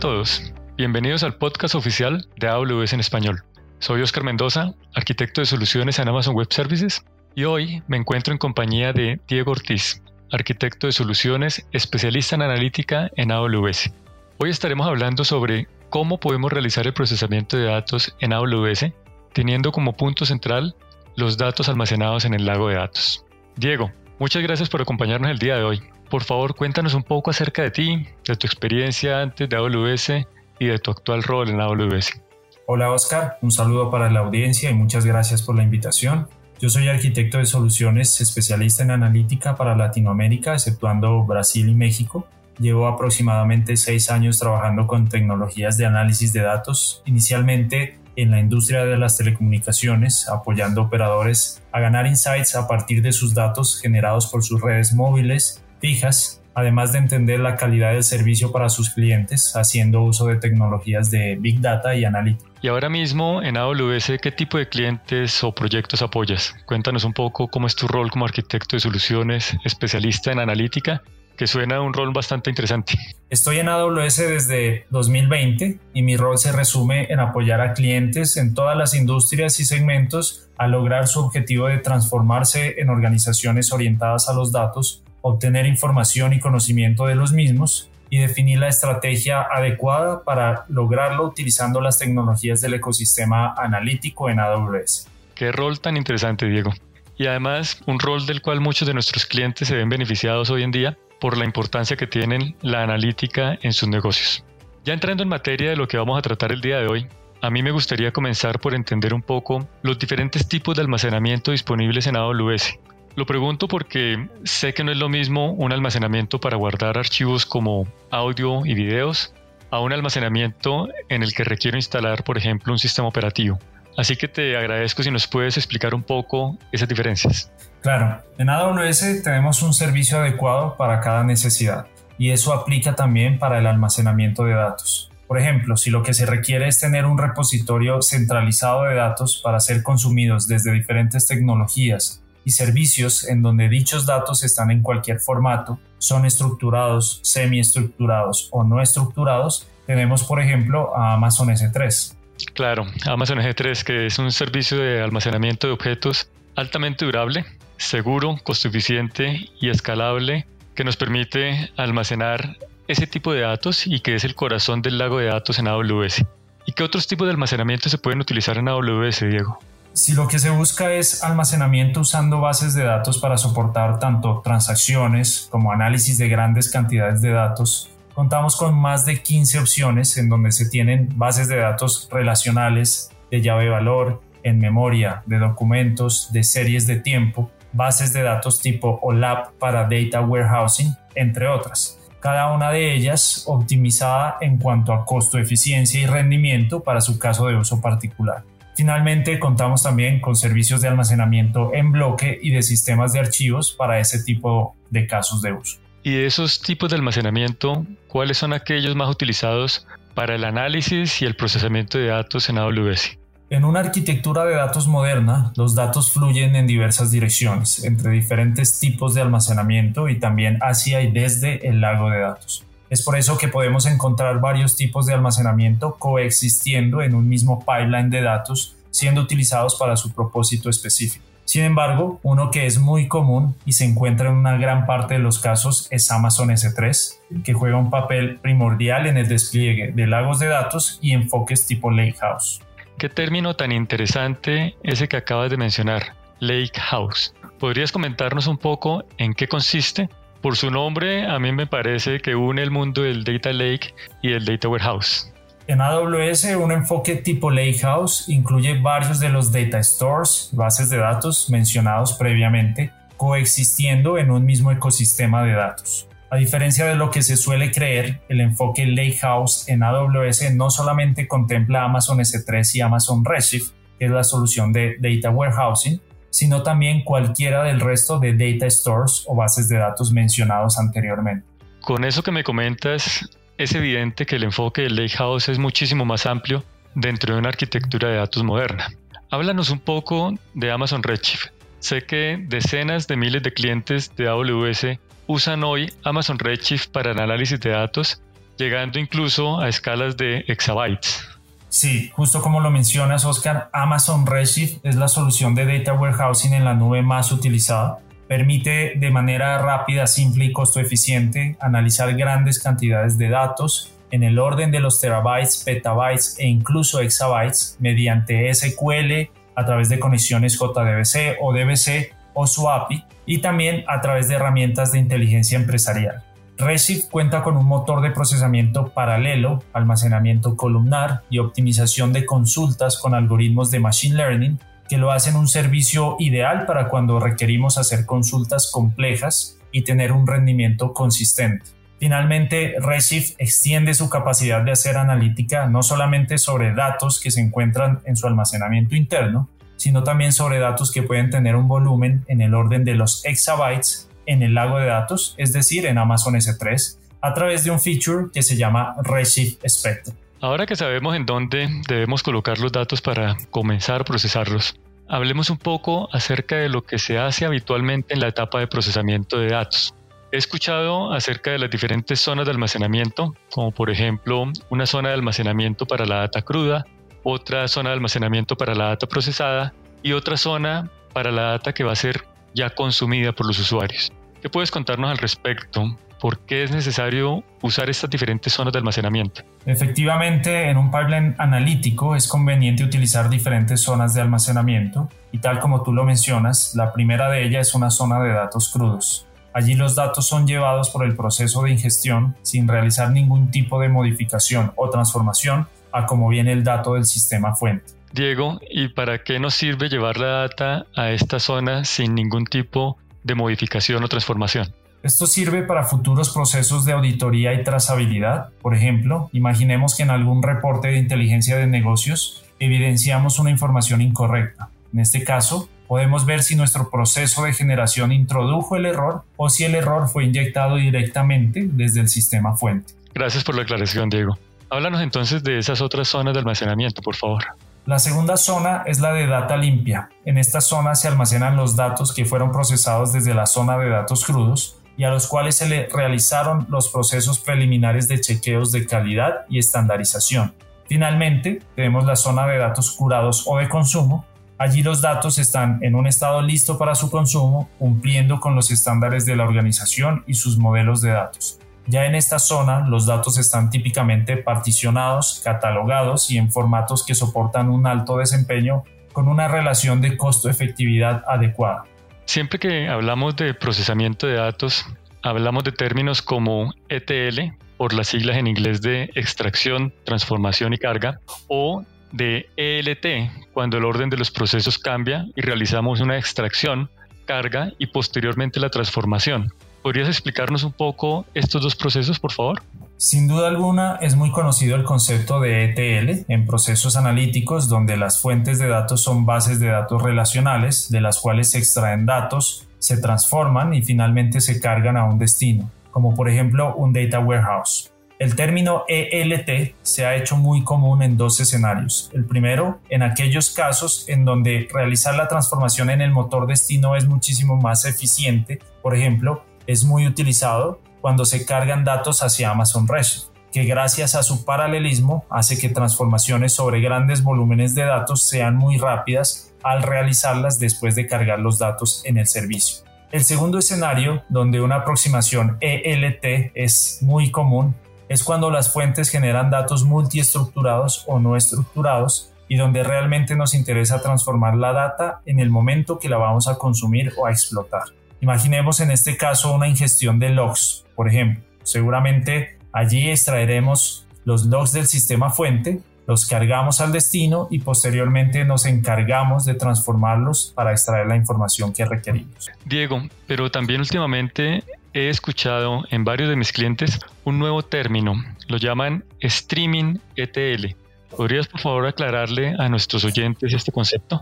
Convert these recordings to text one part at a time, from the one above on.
todos. Bienvenidos al podcast oficial de AWS en español. Soy Oscar Mendoza, arquitecto de soluciones en Amazon Web Services, y hoy me encuentro en compañía de Diego Ortiz, arquitecto de soluciones, especialista en analítica en AWS. Hoy estaremos hablando sobre cómo podemos realizar el procesamiento de datos en AWS, teniendo como punto central los datos almacenados en el lago de datos. Diego, muchas gracias por acompañarnos el día de hoy. Por favor, cuéntanos un poco acerca de ti, de tu experiencia antes de AWS y de tu actual rol en AWS. Hola Oscar, un saludo para la audiencia y muchas gracias por la invitación. Yo soy arquitecto de soluciones especialista en analítica para Latinoamérica, exceptuando Brasil y México. Llevo aproximadamente seis años trabajando con tecnologías de análisis de datos, inicialmente en la industria de las telecomunicaciones, apoyando operadores a ganar insights a partir de sus datos generados por sus redes móviles, fijas además de entender la calidad del servicio para sus clientes, haciendo uso de tecnologías de Big Data y Analytics. Y ahora mismo en AWS, ¿qué tipo de clientes o proyectos apoyas? Cuéntanos un poco cómo es tu rol como arquitecto de soluciones, especialista en analítica, que suena un rol bastante interesante. Estoy en AWS desde 2020 y mi rol se resume en apoyar a clientes en todas las industrias y segmentos a lograr su objetivo de transformarse en organizaciones orientadas a los datos obtener información y conocimiento de los mismos y definir la estrategia adecuada para lograrlo utilizando las tecnologías del ecosistema analítico en AWS. Qué rol tan interesante, Diego. Y además, un rol del cual muchos de nuestros clientes se ven beneficiados hoy en día por la importancia que tienen la analítica en sus negocios. Ya entrando en materia de lo que vamos a tratar el día de hoy, a mí me gustaría comenzar por entender un poco los diferentes tipos de almacenamiento disponibles en AWS lo pregunto porque sé que no es lo mismo un almacenamiento para guardar archivos como audio y videos a un almacenamiento en el que requiero instalar, por ejemplo, un sistema operativo. Así que te agradezco si nos puedes explicar un poco esas diferencias. Claro, en AWS tenemos un servicio adecuado para cada necesidad y eso aplica también para el almacenamiento de datos. Por ejemplo, si lo que se requiere es tener un repositorio centralizado de datos para ser consumidos desde diferentes tecnologías y servicios en donde dichos datos están en cualquier formato, son estructurados, semiestructurados o no estructurados, tenemos por ejemplo a Amazon S3. Claro, Amazon S3 que es un servicio de almacenamiento de objetos altamente durable, seguro, costo eficiente y escalable que nos permite almacenar ese tipo de datos y que es el corazón del lago de datos en AWS. ¿Y qué otros tipos de almacenamiento se pueden utilizar en AWS, Diego? Si lo que se busca es almacenamiento usando bases de datos para soportar tanto transacciones como análisis de grandes cantidades de datos, contamos con más de 15 opciones en donde se tienen bases de datos relacionales, de llave valor, en memoria, de documentos, de series de tiempo, bases de datos tipo OLAP para Data Warehousing, entre otras. Cada una de ellas optimizada en cuanto a costo, eficiencia y rendimiento para su caso de uso particular. Finalmente, contamos también con servicios de almacenamiento en bloque y de sistemas de archivos para ese tipo de casos de uso. Y de esos tipos de almacenamiento, ¿cuáles son aquellos más utilizados para el análisis y el procesamiento de datos en AWS? En una arquitectura de datos moderna, los datos fluyen en diversas direcciones, entre diferentes tipos de almacenamiento y también hacia y desde el lago de datos. Es por eso que podemos encontrar varios tipos de almacenamiento coexistiendo en un mismo pipeline de datos siendo utilizados para su propósito específico. Sin embargo, uno que es muy común y se encuentra en una gran parte de los casos es Amazon S3, que juega un papel primordial en el despliegue de lagos de datos y enfoques tipo Lakehouse. Qué término tan interesante ese que acabas de mencionar, Lakehouse. ¿Podrías comentarnos un poco en qué consiste? Por su nombre, a mí me parece que une el mundo del Data Lake y el Data Warehouse. En AWS, un enfoque tipo Lakehouse incluye varios de los data stores, bases de datos mencionados previamente, coexistiendo en un mismo ecosistema de datos. A diferencia de lo que se suele creer, el enfoque Lakehouse en AWS no solamente contempla Amazon S3 y Amazon Redshift, que es la solución de Data Warehousing, sino también cualquiera del resto de data stores o bases de datos mencionados anteriormente. Con eso que me comentas, es evidente que el enfoque del Lakehouse es muchísimo más amplio dentro de una arquitectura de datos moderna. Háblanos un poco de Amazon Redshift. Sé que decenas de miles de clientes de AWS usan hoy Amazon Redshift para el análisis de datos llegando incluso a escalas de exabytes. Sí, justo como lo mencionas, Oscar, Amazon Redshift es la solución de data warehousing en la nube más utilizada. Permite de manera rápida, simple y costo eficiente analizar grandes cantidades de datos en el orden de los terabytes, petabytes e incluso exabytes mediante SQL a través de conexiones JDBC o DBC o su API y también a través de herramientas de inteligencia empresarial. Redshift cuenta con un motor de procesamiento paralelo, almacenamiento columnar y optimización de consultas con algoritmos de Machine Learning que lo hacen un servicio ideal para cuando requerimos hacer consultas complejas y tener un rendimiento consistente. Finalmente, Redshift extiende su capacidad de hacer analítica no solamente sobre datos que se encuentran en su almacenamiento interno, sino también sobre datos que pueden tener un volumen en el orden de los exabytes en el lago de datos, es decir, en Amazon S3, a través de un feature que se llama Redshift Spectrum. Ahora que sabemos en dónde debemos colocar los datos para comenzar a procesarlos, hablemos un poco acerca de lo que se hace habitualmente en la etapa de procesamiento de datos. He escuchado acerca de las diferentes zonas de almacenamiento, como por ejemplo una zona de almacenamiento para la data cruda, otra zona de almacenamiento para la data procesada y otra zona para la data que va a ser ya consumida por los usuarios. ¿Qué puedes contarnos al respecto? ¿Por qué es necesario usar estas diferentes zonas de almacenamiento? Efectivamente, en un pipeline analítico es conveniente utilizar diferentes zonas de almacenamiento y tal como tú lo mencionas, la primera de ellas es una zona de datos crudos. Allí los datos son llevados por el proceso de ingestión sin realizar ningún tipo de modificación o transformación a como viene el dato del sistema fuente. Diego, ¿y para qué nos sirve llevar la data a esta zona sin ningún tipo de modificación o transformación? Esto sirve para futuros procesos de auditoría y trazabilidad. Por ejemplo, imaginemos que en algún reporte de inteligencia de negocios evidenciamos una información incorrecta. En este caso, podemos ver si nuestro proceso de generación introdujo el error o si el error fue inyectado directamente desde el sistema fuente. Gracias por la aclaración, Diego. Háblanos entonces de esas otras zonas de almacenamiento, por favor. La segunda zona es la de data limpia. En esta zona se almacenan los datos que fueron procesados desde la zona de datos crudos y a los cuales se le realizaron los procesos preliminares de chequeos de calidad y estandarización. Finalmente, tenemos la zona de datos curados o de consumo. Allí los datos están en un estado listo para su consumo, cumpliendo con los estándares de la organización y sus modelos de datos. Ya en esta zona, los datos están típicamente particionados, catalogados y en formatos que soportan un alto desempeño con una relación de costo-efectividad adecuada. Siempre que hablamos de procesamiento de datos, hablamos de términos como ETL, por las siglas en inglés de extracción, transformación y carga, o de ELT, cuando el orden de los procesos cambia y realizamos una extracción, carga y posteriormente la transformación. ¿Podrías explicarnos un poco estos dos procesos, por favor? Sin duda alguna, es muy conocido el concepto de ETL en procesos analíticos donde las fuentes de datos son bases de datos relacionales de las cuales se extraen datos, se transforman y finalmente se cargan a un destino, como por ejemplo un data warehouse. El término ELT se ha hecho muy común en dos escenarios. El primero, en aquellos casos en donde realizar la transformación en el motor destino es muchísimo más eficiente, por ejemplo, es muy utilizado cuando se cargan datos hacia Amazon Redshift, que gracias a su paralelismo hace que transformaciones sobre grandes volúmenes de datos sean muy rápidas al realizarlas después de cargar los datos en el servicio. El segundo escenario, donde una aproximación ELT es muy común, es cuando las fuentes generan datos multiestructurados o no estructurados y donde realmente nos interesa transformar la data en el momento que la vamos a consumir o a explotar. Imaginemos en este caso una ingestión de logs, por ejemplo. Seguramente allí extraeremos los logs del sistema fuente, los cargamos al destino y posteriormente nos encargamos de transformarlos para extraer la información que requerimos. Diego, pero también últimamente he escuchado en varios de mis clientes un nuevo término, lo llaman streaming ETL. ¿Podrías por favor aclararle a nuestros oyentes este concepto?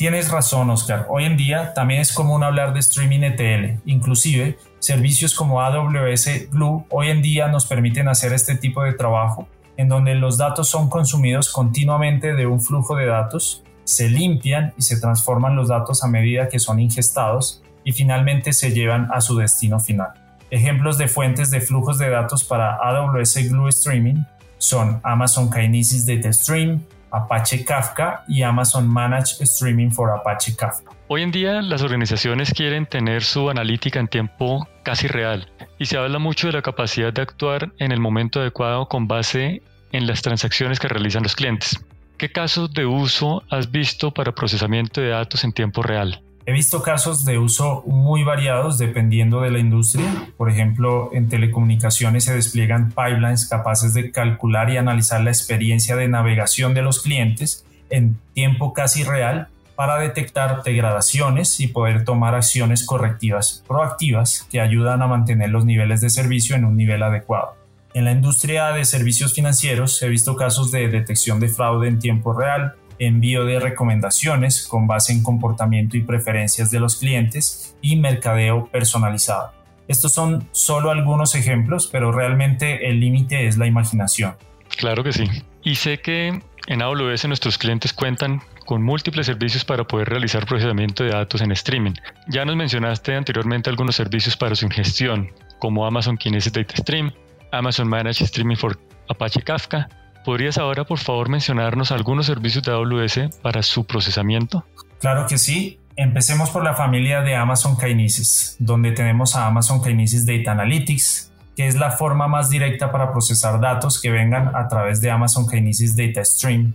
Tienes razón, Oscar. Hoy en día también es común hablar de streaming ETL. Inclusive, servicios como AWS Glue hoy en día nos permiten hacer este tipo de trabajo, en donde los datos son consumidos continuamente de un flujo de datos, se limpian y se transforman los datos a medida que son ingestados y finalmente se llevan a su destino final. Ejemplos de fuentes de flujos de datos para AWS Glue Streaming son Amazon Kinesis Data Stream, Apache Kafka y Amazon Managed Streaming for Apache Kafka. Hoy en día las organizaciones quieren tener su analítica en tiempo casi real y se habla mucho de la capacidad de actuar en el momento adecuado con base en las transacciones que realizan los clientes. ¿Qué casos de uso has visto para procesamiento de datos en tiempo real? He visto casos de uso muy variados dependiendo de la industria. Por ejemplo, en telecomunicaciones se despliegan pipelines capaces de calcular y analizar la experiencia de navegación de los clientes en tiempo casi real para detectar degradaciones y poder tomar acciones correctivas proactivas que ayudan a mantener los niveles de servicio en un nivel adecuado. En la industria de servicios financieros he visto casos de detección de fraude en tiempo real, envío de recomendaciones con base en comportamiento y preferencias de los clientes y mercadeo personalizado. Estos son solo algunos ejemplos, pero realmente el límite es la imaginación. Claro que sí. Y sé que en AWS nuestros clientes cuentan con múltiples servicios para poder realizar procesamiento de datos en streaming. Ya nos mencionaste anteriormente algunos servicios para su ingestión, como Amazon Kinesis Data Stream, Amazon Managed Streaming for Apache Kafka. ¿Podrías ahora, por favor, mencionarnos algunos servicios de AWS para su procesamiento? Claro que sí. Empecemos por la familia de Amazon Kinesis, donde tenemos a Amazon Kinesis Data Analytics, que es la forma más directa para procesar datos que vengan a través de Amazon Kinesis Data Stream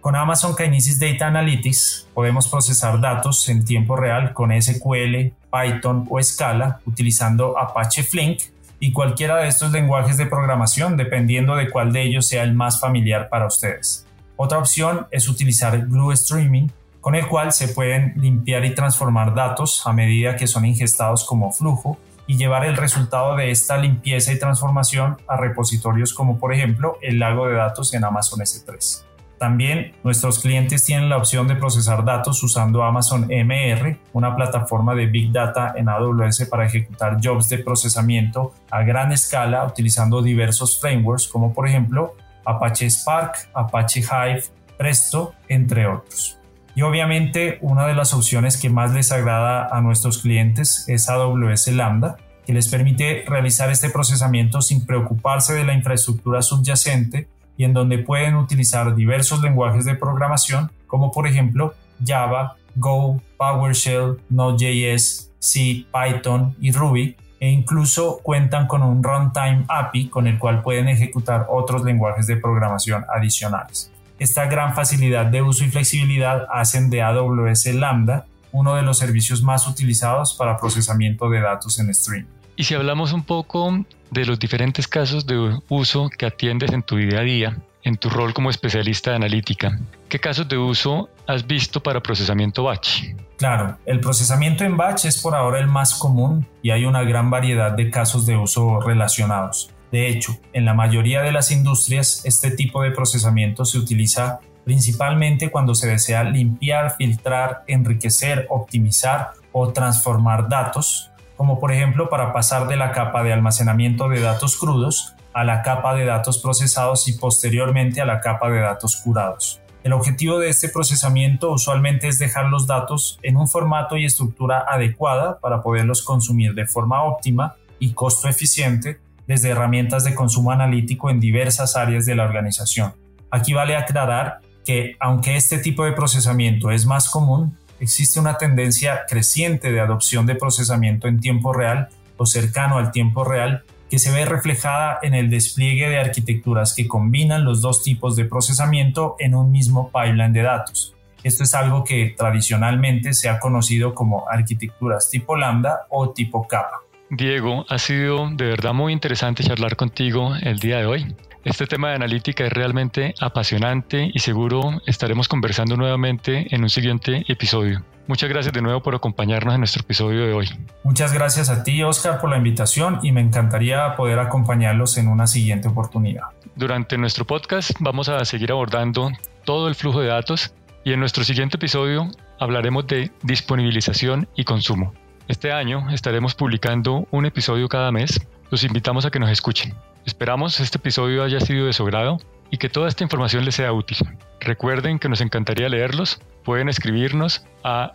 con Amazon Kinesis Data Analytics podemos procesar datos en tiempo real con SQL, Python o Scala utilizando Apache Flink y cualquiera de estos lenguajes de programación dependiendo de cuál de ellos sea el más familiar para ustedes. Otra opción es utilizar Glue Streaming, con el cual se pueden limpiar y transformar datos a medida que son ingestados como flujo y llevar el resultado de esta limpieza y transformación a repositorios como por ejemplo el lago de datos en Amazon S3. También nuestros clientes tienen la opción de procesar datos usando Amazon MR, una plataforma de Big Data en AWS para ejecutar jobs de procesamiento a gran escala utilizando diversos frameworks como por ejemplo Apache Spark, Apache Hive, Presto, entre otros. Y obviamente una de las opciones que más les agrada a nuestros clientes es AWS Lambda, que les permite realizar este procesamiento sin preocuparse de la infraestructura subyacente y en donde pueden utilizar diversos lenguajes de programación como por ejemplo Java, Go, PowerShell, Node.js, C, Python y Ruby e incluso cuentan con un runtime API con el cual pueden ejecutar otros lenguajes de programación adicionales. Esta gran facilidad de uso y flexibilidad hacen de AWS Lambda uno de los servicios más utilizados para procesamiento de datos en stream. Y si hablamos un poco de los diferentes casos de uso que atiendes en tu día a día, en tu rol como especialista de analítica, ¿qué casos de uso has visto para procesamiento batch? Claro, el procesamiento en batch es por ahora el más común y hay una gran variedad de casos de uso relacionados. De hecho, en la mayoría de las industrias este tipo de procesamiento se utiliza principalmente cuando se desea limpiar, filtrar, enriquecer, optimizar o transformar datos como por ejemplo para pasar de la capa de almacenamiento de datos crudos a la capa de datos procesados y posteriormente a la capa de datos curados. El objetivo de este procesamiento usualmente es dejar los datos en un formato y estructura adecuada para poderlos consumir de forma óptima y costo eficiente desde herramientas de consumo analítico en diversas áreas de la organización. Aquí vale aclarar que aunque este tipo de procesamiento es más común, existe una tendencia creciente de adopción de procesamiento en tiempo real o cercano al tiempo real que se ve reflejada en el despliegue de arquitecturas que combinan los dos tipos de procesamiento en un mismo pipeline de datos. Esto es algo que tradicionalmente se ha conocido como arquitecturas tipo lambda o tipo capa. Diego, ha sido de verdad muy interesante charlar contigo el día de hoy. Este tema de analítica es realmente apasionante y seguro estaremos conversando nuevamente en un siguiente episodio. Muchas gracias de nuevo por acompañarnos en nuestro episodio de hoy. Muchas gracias a ti, Oscar, por la invitación y me encantaría poder acompañarlos en una siguiente oportunidad. Durante nuestro podcast vamos a seguir abordando todo el flujo de datos y en nuestro siguiente episodio hablaremos de disponibilización y consumo. Este año estaremos publicando un episodio cada mes. Los invitamos a que nos escuchen. Esperamos este episodio haya sido de su agrado y que toda esta información les sea útil. Recuerden que nos encantaría leerlos. Pueden escribirnos a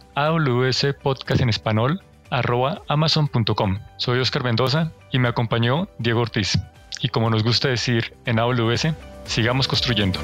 amazon.com. Soy Oscar Mendoza y me acompañó Diego Ortiz. Y como nos gusta decir en AWS, sigamos construyendo.